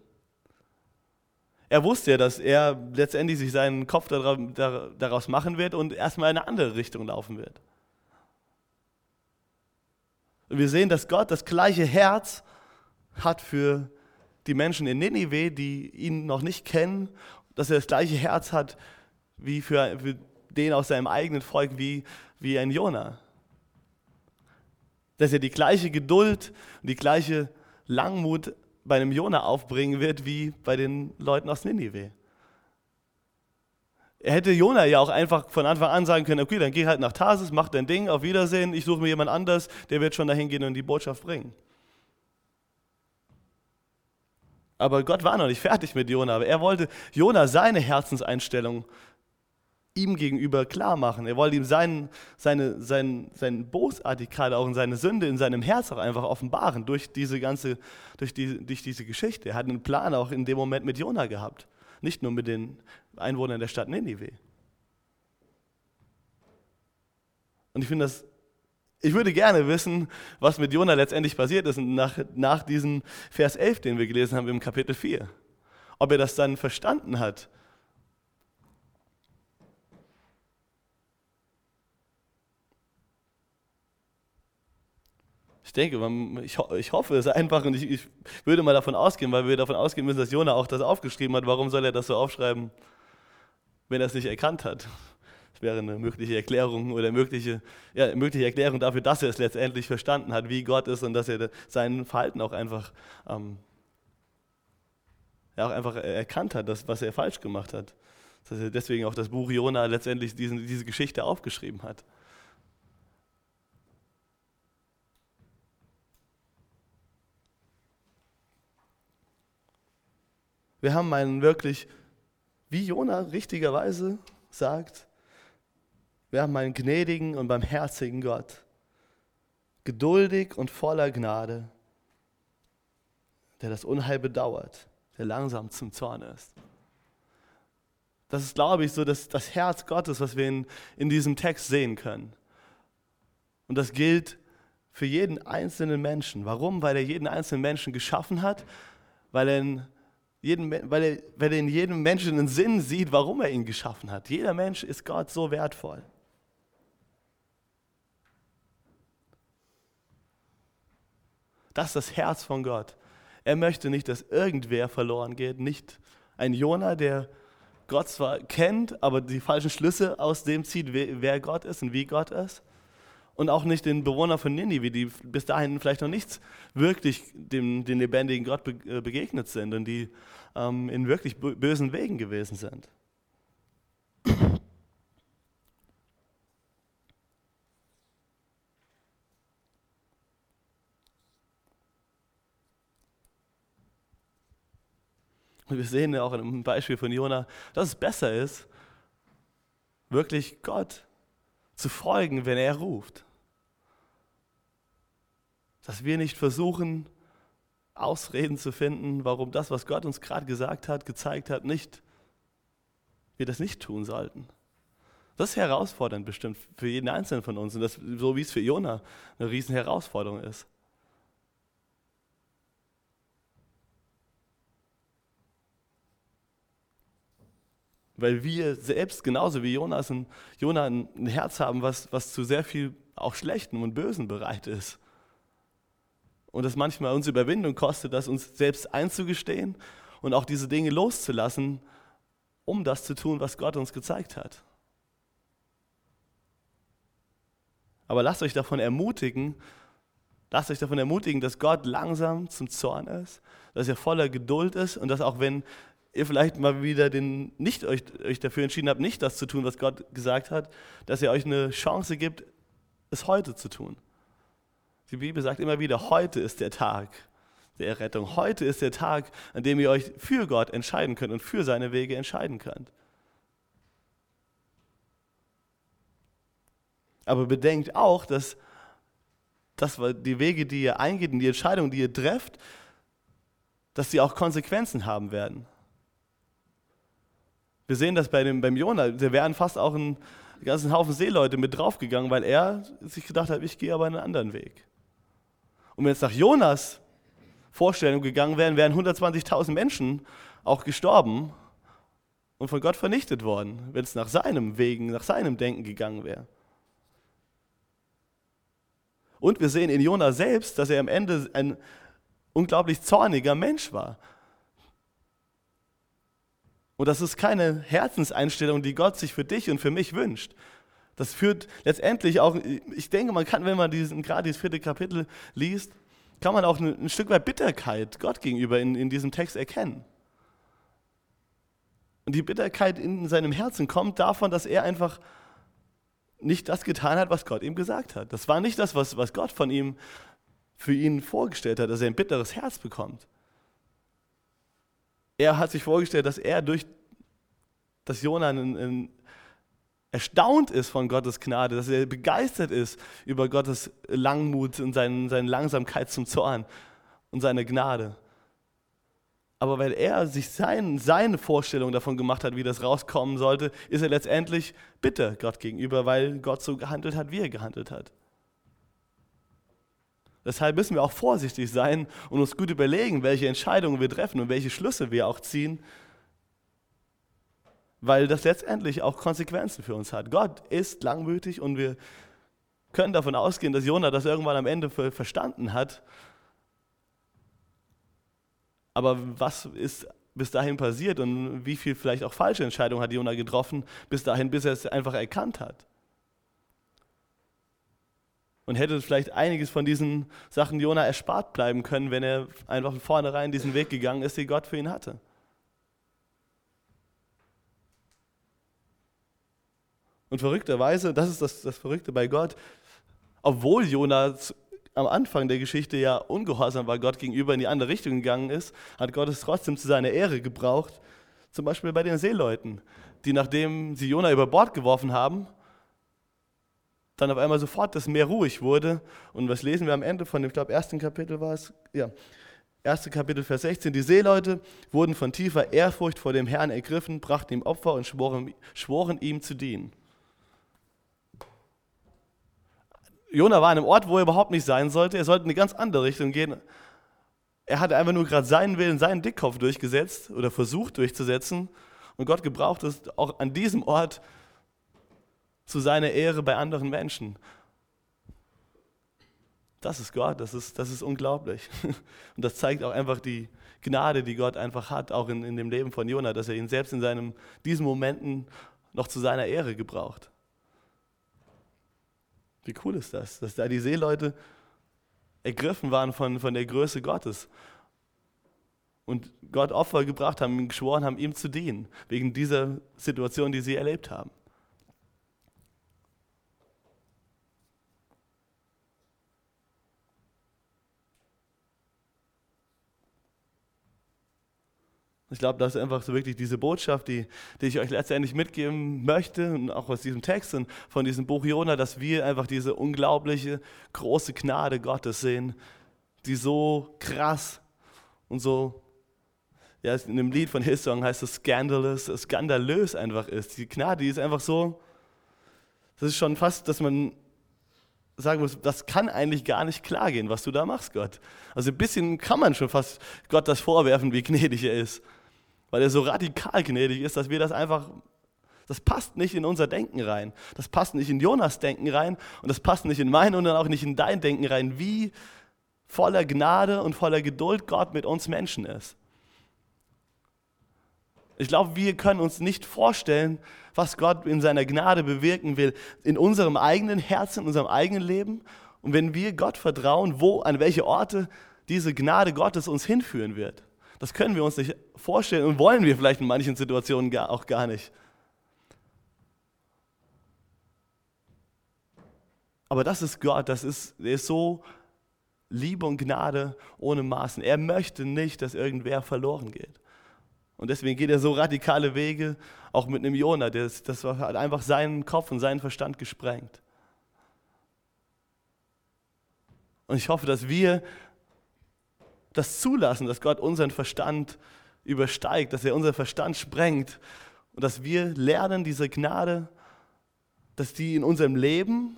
Er wusste ja, dass er letztendlich sich seinen Kopf daraus machen wird und erstmal in eine andere Richtung laufen wird. Und wir sehen, dass Gott das gleiche Herz hat für die Menschen in Ninive, die ihn noch nicht kennen, dass er das gleiche Herz hat wie für, für den aus seinem eigenen Volk, wie, wie ein Jona. Dass er die gleiche Geduld und die gleiche Langmut bei einem Jona aufbringen wird, wie bei den Leuten aus Ninive. Er hätte Jona ja auch einfach von Anfang an sagen können, okay, dann geh halt nach Tarsis, mach dein Ding, auf Wiedersehen, ich suche mir jemand anders, der wird schon dahin gehen und die Botschaft bringen. Aber Gott war noch nicht fertig mit Jona, aber er wollte Jona seine Herzenseinstellung ihm gegenüber klar machen. Er wollte ihm seinen, seine, seine, seine Bosartigkeit, auch in seine Sünde, in seinem Herz auch einfach offenbaren durch diese ganze, durch, die, durch diese Geschichte. Er hat einen Plan auch in dem Moment mit Jona gehabt nicht nur mit den Einwohnern der Stadt Ninive. Und ich finde das, ich würde gerne wissen, was mit Jona letztendlich passiert ist nach, nach diesem Vers 11, den wir gelesen haben im Kapitel 4. Ob er das dann verstanden hat, Ich denke, ich, hoffe es einfach und ich, würde mal davon ausgehen, weil wir davon ausgehen müssen, dass Jona auch das aufgeschrieben hat. Warum soll er das so aufschreiben, wenn er es nicht erkannt hat? Das wäre eine mögliche Erklärung oder mögliche, ja, mögliche Erklärung dafür, dass er es letztendlich verstanden hat, wie Gott ist und dass er sein Verhalten auch einfach, ähm, ja, auch einfach erkannt hat, dass, was er falsch gemacht hat. Dass er deswegen auch das Buch Jona letztendlich diesen, diese Geschichte aufgeschrieben hat. Wir haben einen wirklich, wie Jona richtigerweise sagt, wir haben einen gnädigen und barmherzigen Gott, geduldig und voller Gnade, der das Unheil bedauert, der langsam zum Zorn ist. Das ist, glaube ich, so das, das Herz Gottes, was wir in, in diesem Text sehen können. Und das gilt für jeden einzelnen Menschen. Warum? Weil er jeden einzelnen Menschen geschaffen hat, weil er jeden, weil, er, weil er in jedem Menschen einen Sinn sieht, warum er ihn geschaffen hat. Jeder Mensch ist Gott so wertvoll. Das ist das Herz von Gott. Er möchte nicht, dass irgendwer verloren geht. Nicht ein Jona, der Gott zwar kennt, aber die falschen Schlüsse aus dem zieht, wer Gott ist und wie Gott ist und auch nicht den Bewohner von Ninive, die bis dahin vielleicht noch nichts wirklich dem, den lebendigen Gott äh, begegnet sind und die ähm, in wirklich bösen Wegen gewesen sind. Und wir sehen ja auch einem Beispiel von Jona, dass es besser ist, wirklich Gott zu folgen, wenn er ruft. Dass wir nicht versuchen, Ausreden zu finden, warum das, was Gott uns gerade gesagt hat, gezeigt hat, nicht, wir das nicht tun sollten. Das ist herausfordernd bestimmt für jeden Einzelnen von uns und das, so wie es für Jona eine riesen Herausforderung ist. Weil wir selbst, genauso wie Jonas ein, Jona, ein Herz haben, was, was zu sehr viel auch Schlechtem und Bösen bereit ist. Und es manchmal uns Überwindung kostet, das uns selbst einzugestehen und auch diese Dinge loszulassen, um das zu tun, was Gott uns gezeigt hat. Aber lasst euch davon ermutigen, lasst euch davon ermutigen, dass Gott langsam zum Zorn ist, dass er voller Geduld ist und dass auch wenn ihr vielleicht mal wieder den, nicht euch, euch dafür entschieden habt, nicht das zu tun, was Gott gesagt hat, dass er euch eine Chance gibt, es heute zu tun. Die Bibel sagt immer wieder, heute ist der Tag der Errettung. Heute ist der Tag, an dem ihr euch für Gott entscheiden könnt und für seine Wege entscheiden könnt. Aber bedenkt auch, dass das, die Wege, die ihr eingeht und die Entscheidungen, die ihr trefft, dass sie auch Konsequenzen haben werden. Wir sehen das bei dem, beim Jona, da wären fast auch ein ganzen Haufen Seeleute mit draufgegangen, weil er sich gedacht hat, ich gehe aber einen anderen Weg. Und wenn es nach Jonas Vorstellung gegangen wären, wären 120.000 Menschen auch gestorben und von Gott vernichtet worden, wenn es nach seinem Wegen, nach seinem Denken gegangen wäre. Und wir sehen in Jona selbst, dass er am Ende ein unglaublich zorniger Mensch war. Und das ist keine Herzenseinstellung, die Gott sich für dich und für mich wünscht. Das führt letztendlich auch, ich denke, man kann, wenn man diesen, gerade dieses vierte Kapitel liest, kann man auch ein, Stück weit Bitterkeit Gott gegenüber in, in diesem Text erkennen. Und die Bitterkeit in seinem Herzen kommt davon, dass er einfach nicht das getan hat, was Gott ihm gesagt hat. Das war nicht das, was, was Gott von ihm für ihn vorgestellt hat, dass er ein bitteres Herz bekommt. Er hat sich vorgestellt, dass er durch das Jona ein, ein erstaunt ist von Gottes Gnade, dass er begeistert ist über Gottes Langmut und seine, seine Langsamkeit zum Zorn und seine Gnade. Aber weil er sich sein, seine Vorstellung davon gemacht hat, wie das rauskommen sollte, ist er letztendlich bitter Gott gegenüber, weil Gott so gehandelt hat, wie er gehandelt hat. Deshalb müssen wir auch vorsichtig sein und uns gut überlegen, welche Entscheidungen wir treffen und welche Schlüsse wir auch ziehen, weil das letztendlich auch Konsequenzen für uns hat. Gott ist langmütig und wir können davon ausgehen, dass Jona das irgendwann am Ende verstanden hat. Aber was ist bis dahin passiert und wie viel vielleicht auch falsche Entscheidungen hat Jona getroffen, bis dahin, bis er es einfach erkannt hat? und hätte vielleicht einiges von diesen Sachen Jona erspart bleiben können, wenn er einfach von vornherein diesen Weg gegangen ist, den Gott für ihn hatte. Und verrückterweise, das ist das, das Verrückte bei Gott, obwohl Jona am Anfang der Geschichte ja ungehorsam war Gott gegenüber in die andere Richtung gegangen ist, hat Gott es trotzdem zu seiner Ehre gebraucht. Zum Beispiel bei den Seeleuten, die nachdem sie Jona über Bord geworfen haben, dann auf einmal sofort das Meer ruhig wurde. Und was lesen wir am Ende von dem, ich glaube, ersten Kapitel war es? Ja. 1. Kapitel, Vers 16. Die Seeleute wurden von tiefer Ehrfurcht vor dem Herrn ergriffen, brachten ihm Opfer und schworen, schworen ihm zu dienen. Jona war an einem Ort, wo er überhaupt nicht sein sollte. Er sollte in eine ganz andere Richtung gehen. Er hatte einfach nur gerade seinen Willen, seinen Dickkopf durchgesetzt oder versucht durchzusetzen. Und Gott gebraucht es auch an diesem Ort, zu seiner Ehre bei anderen Menschen. Das ist Gott, das ist, das ist unglaublich. Und das zeigt auch einfach die Gnade, die Gott einfach hat, auch in, in dem Leben von Jona, dass er ihn selbst in seinem, diesen Momenten noch zu seiner Ehre gebraucht. Wie cool ist das, dass da die Seeleute ergriffen waren von, von der Größe Gottes und Gott Opfer gebracht haben, geschworen haben, ihm zu dienen, wegen dieser Situation, die sie erlebt haben. Ich glaube, das ist einfach so wirklich diese Botschaft, die, die ich euch letztendlich mitgeben möchte und auch aus diesem Text und von diesem Buch Jona, dass wir einfach diese unglaubliche, große Gnade Gottes sehen, die so krass und so, ja, in dem Lied von Hillsong heißt es scandalous, skandalös einfach ist. Die Gnade, die ist einfach so, das ist schon fast, dass man sagen muss, das kann eigentlich gar nicht klar gehen, was du da machst, Gott. Also ein bisschen kann man schon fast Gott das vorwerfen, wie gnädig er ist weil er so radikal gnädig ist, dass wir das einfach, das passt nicht in unser Denken rein. Das passt nicht in Jonas Denken rein und das passt nicht in mein und dann auch nicht in dein Denken rein, wie voller Gnade und voller Geduld Gott mit uns Menschen ist. Ich glaube, wir können uns nicht vorstellen, was Gott in seiner Gnade bewirken will, in unserem eigenen Herzen, in unserem eigenen Leben. Und wenn wir Gott vertrauen, wo, an welche Orte diese Gnade Gottes uns hinführen wird. Das können wir uns nicht vorstellen und wollen wir vielleicht in manchen Situationen gar, auch gar nicht. Aber das ist Gott, das ist, er ist so Liebe und Gnade ohne Maßen. Er möchte nicht, dass irgendwer verloren geht. Und deswegen geht er so radikale Wege, auch mit einem Jonah, das, das hat einfach seinen Kopf und seinen Verstand gesprengt. Und ich hoffe, dass wir das zulassen, dass Gott unseren Verstand übersteigt, dass er unseren Verstand sprengt und dass wir lernen, diese Gnade, dass die in unserem Leben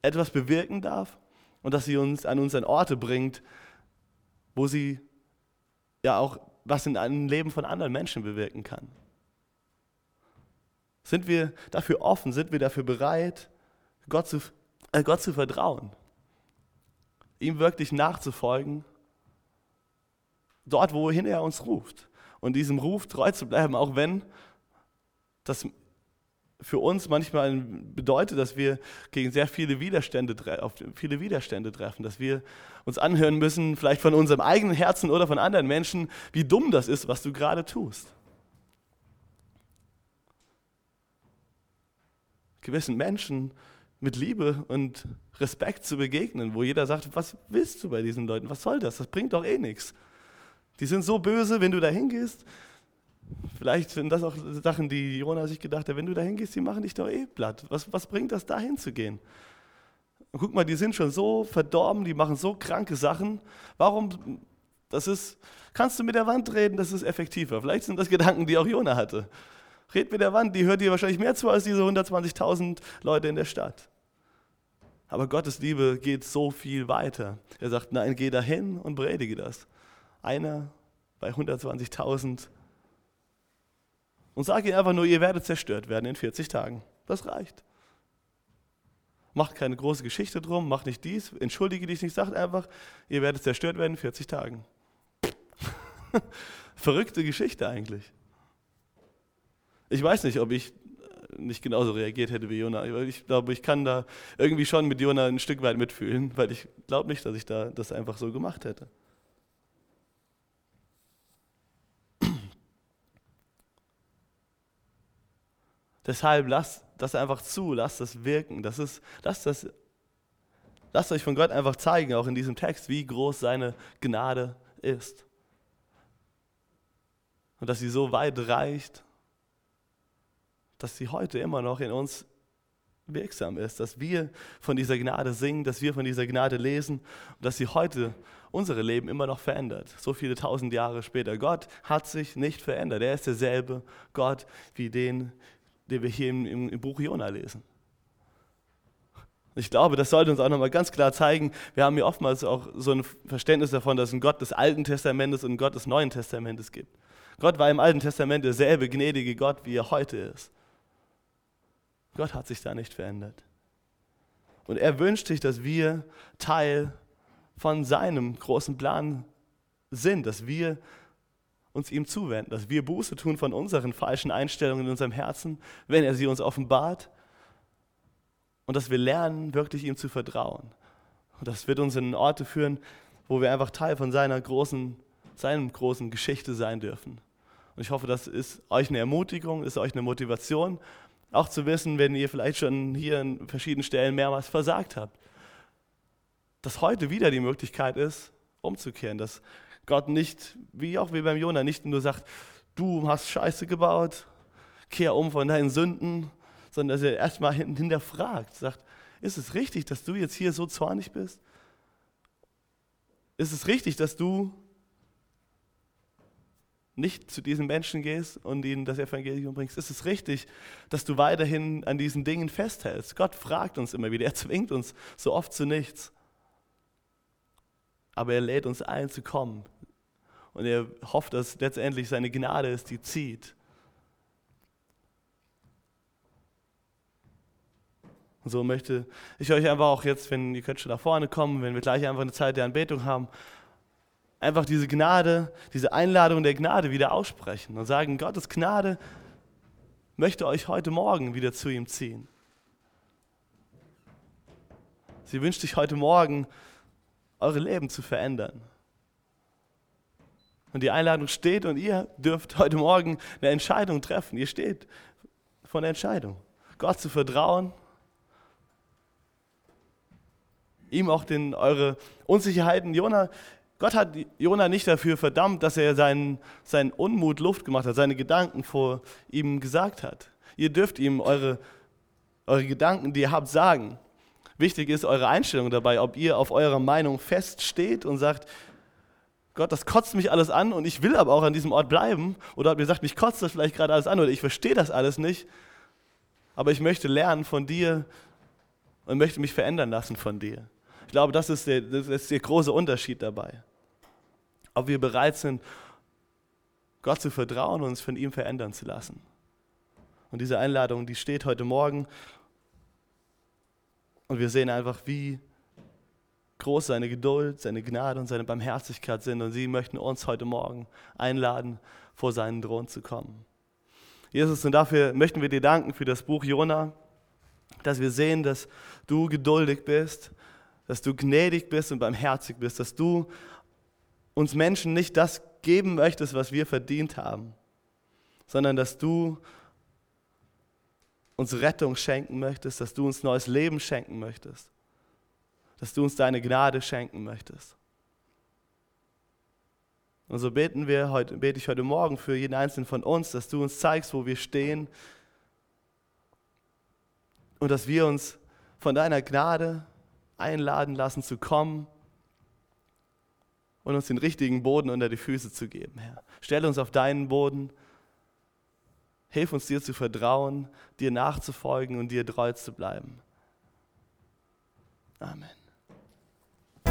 etwas bewirken darf und dass sie uns an unseren Orte bringt, wo sie ja auch was in einem Leben von anderen Menschen bewirken kann. Sind wir dafür offen? Sind wir dafür bereit, Gott zu, äh, Gott zu vertrauen? Ihm wirklich nachzufolgen dort, wohin er uns ruft. Und diesem Ruf treu zu bleiben, auch wenn das für uns manchmal bedeutet, dass wir gegen sehr viele Widerstände, auf viele Widerstände treffen, dass wir uns anhören müssen, vielleicht von unserem eigenen Herzen oder von anderen Menschen, wie dumm das ist, was du gerade tust. Gewissen Menschen mit Liebe und Respekt zu begegnen, wo jeder sagt, was willst du bei diesen Leuten? Was soll das? Das bringt doch eh nichts. Die sind so böse, wenn du da hingehst. Vielleicht sind das auch Sachen, die Jona sich gedacht hat, wenn du da hingehst, die machen dich doch eh platt. Was, was bringt das, da hinzugehen? guck mal, die sind schon so verdorben, die machen so kranke Sachen. Warum, das ist, kannst du mit der Wand reden, das ist effektiver. Vielleicht sind das Gedanken, die auch Jona hatte. Red mit der Wand, die hört dir wahrscheinlich mehr zu als diese 120.000 Leute in der Stadt. Aber Gottes Liebe geht so viel weiter. Er sagt, nein, geh dahin und predige das einer bei 120.000 und sage ihnen einfach nur, ihr werdet zerstört werden in 40 Tagen. Das reicht. Macht keine große Geschichte drum, macht nicht dies, entschuldige dich nicht, sagt einfach, ihr werdet zerstört werden in 40 Tagen. Verrückte Geschichte eigentlich. Ich weiß nicht, ob ich nicht genauso reagiert hätte wie Jona. Ich glaube, ich kann da irgendwie schon mit Jona ein Stück weit mitfühlen, weil ich glaube nicht, dass ich da das einfach so gemacht hätte. Deshalb lasst das einfach zu, lasst das wirken. Das ist, lasst, das, lasst euch von Gott einfach zeigen, auch in diesem Text, wie groß seine Gnade ist. Und dass sie so weit reicht, dass sie heute immer noch in uns wirksam ist, dass wir von dieser Gnade singen, dass wir von dieser Gnade lesen und dass sie heute unsere Leben immer noch verändert, so viele tausend Jahre später. Gott hat sich nicht verändert. Er ist derselbe Gott wie den, den wir hier im, im, im Buch Jona lesen. Ich glaube, das sollte uns auch nochmal ganz klar zeigen, wir haben hier oftmals auch so ein Verständnis davon, dass es einen Gott des Alten Testamentes und einen Gott des Neuen Testamentes gibt. Gott war im Alten Testament derselbe gnädige Gott, wie er heute ist. Gott hat sich da nicht verändert. Und er wünscht sich, dass wir Teil von seinem großen Plan sind, dass wir uns ihm zuwenden, dass wir Buße tun von unseren falschen Einstellungen in unserem Herzen, wenn er sie uns offenbart und dass wir lernen, wirklich ihm zu vertrauen. Und das wird uns in Orte führen, wo wir einfach Teil von seiner großen, seinem großen Geschichte sein dürfen. Und ich hoffe, das ist euch eine Ermutigung, ist euch eine Motivation, auch zu wissen, wenn ihr vielleicht schon hier an verschiedenen Stellen mehrmals versagt habt, dass heute wieder die Möglichkeit ist, umzukehren, dass Gott nicht, wie auch wie beim Jona, nicht nur sagt, du hast Scheiße gebaut, kehr um von deinen Sünden, sondern dass er erstmal hinterfragt, sagt, ist es richtig, dass du jetzt hier so zornig bist? Ist es richtig, dass du nicht zu diesen Menschen gehst und ihnen das Evangelium bringst? Ist es richtig, dass du weiterhin an diesen Dingen festhältst? Gott fragt uns immer wieder, er zwingt uns so oft zu nichts. Aber er lädt uns ein zu kommen. Und er hofft, dass letztendlich seine Gnade ist, die zieht. Und so möchte ich euch einfach auch jetzt, wenn ihr könnt schon nach vorne kommen, wenn wir gleich einfach eine Zeit der Anbetung haben, einfach diese Gnade, diese Einladung der Gnade wieder aussprechen und sagen, Gottes Gnade möchte euch heute Morgen wieder zu ihm ziehen. Sie wünscht sich heute Morgen, eure Leben zu verändern. Und die Einladung steht und ihr dürft heute Morgen eine Entscheidung treffen. Ihr steht vor der Entscheidung, Gott zu vertrauen, ihm auch den, eure Unsicherheiten. Jona, Gott hat Jona nicht dafür verdammt, dass er seinen, seinen Unmut Luft gemacht hat, seine Gedanken vor ihm gesagt hat. Ihr dürft ihm eure, eure Gedanken, die ihr habt, sagen. Wichtig ist eure Einstellung dabei, ob ihr auf eurer Meinung feststeht und sagt, Gott, das kotzt mich alles an und ich will aber auch an diesem Ort bleiben. Oder ob ihr sagt, mich kotzt das vielleicht gerade alles an oder ich verstehe das alles nicht. Aber ich möchte lernen von dir und möchte mich verändern lassen von dir. Ich glaube, das ist der, das ist der große Unterschied dabei. Ob wir bereit sind, Gott zu vertrauen und uns von ihm verändern zu lassen. Und diese Einladung, die steht heute Morgen. Und wir sehen einfach, wie groß seine Geduld, seine Gnade und seine Barmherzigkeit sind. Und sie möchten uns heute Morgen einladen, vor seinen Thron zu kommen. Jesus, und dafür möchten wir dir danken für das Buch Jona, dass wir sehen, dass du geduldig bist, dass du gnädig bist und barmherzig bist, dass du uns Menschen nicht das geben möchtest, was wir verdient haben, sondern dass du uns Rettung schenken möchtest, dass du uns neues Leben schenken möchtest dass du uns deine Gnade schenken möchtest. Und so beten wir heute, bete ich heute Morgen für jeden einzelnen von uns, dass du uns zeigst, wo wir stehen und dass wir uns von deiner Gnade einladen lassen zu kommen und uns den richtigen Boden unter die Füße zu geben, Herr. Stell uns auf deinen Boden. Hilf uns dir zu vertrauen, dir nachzufolgen und dir treu zu bleiben. Amen.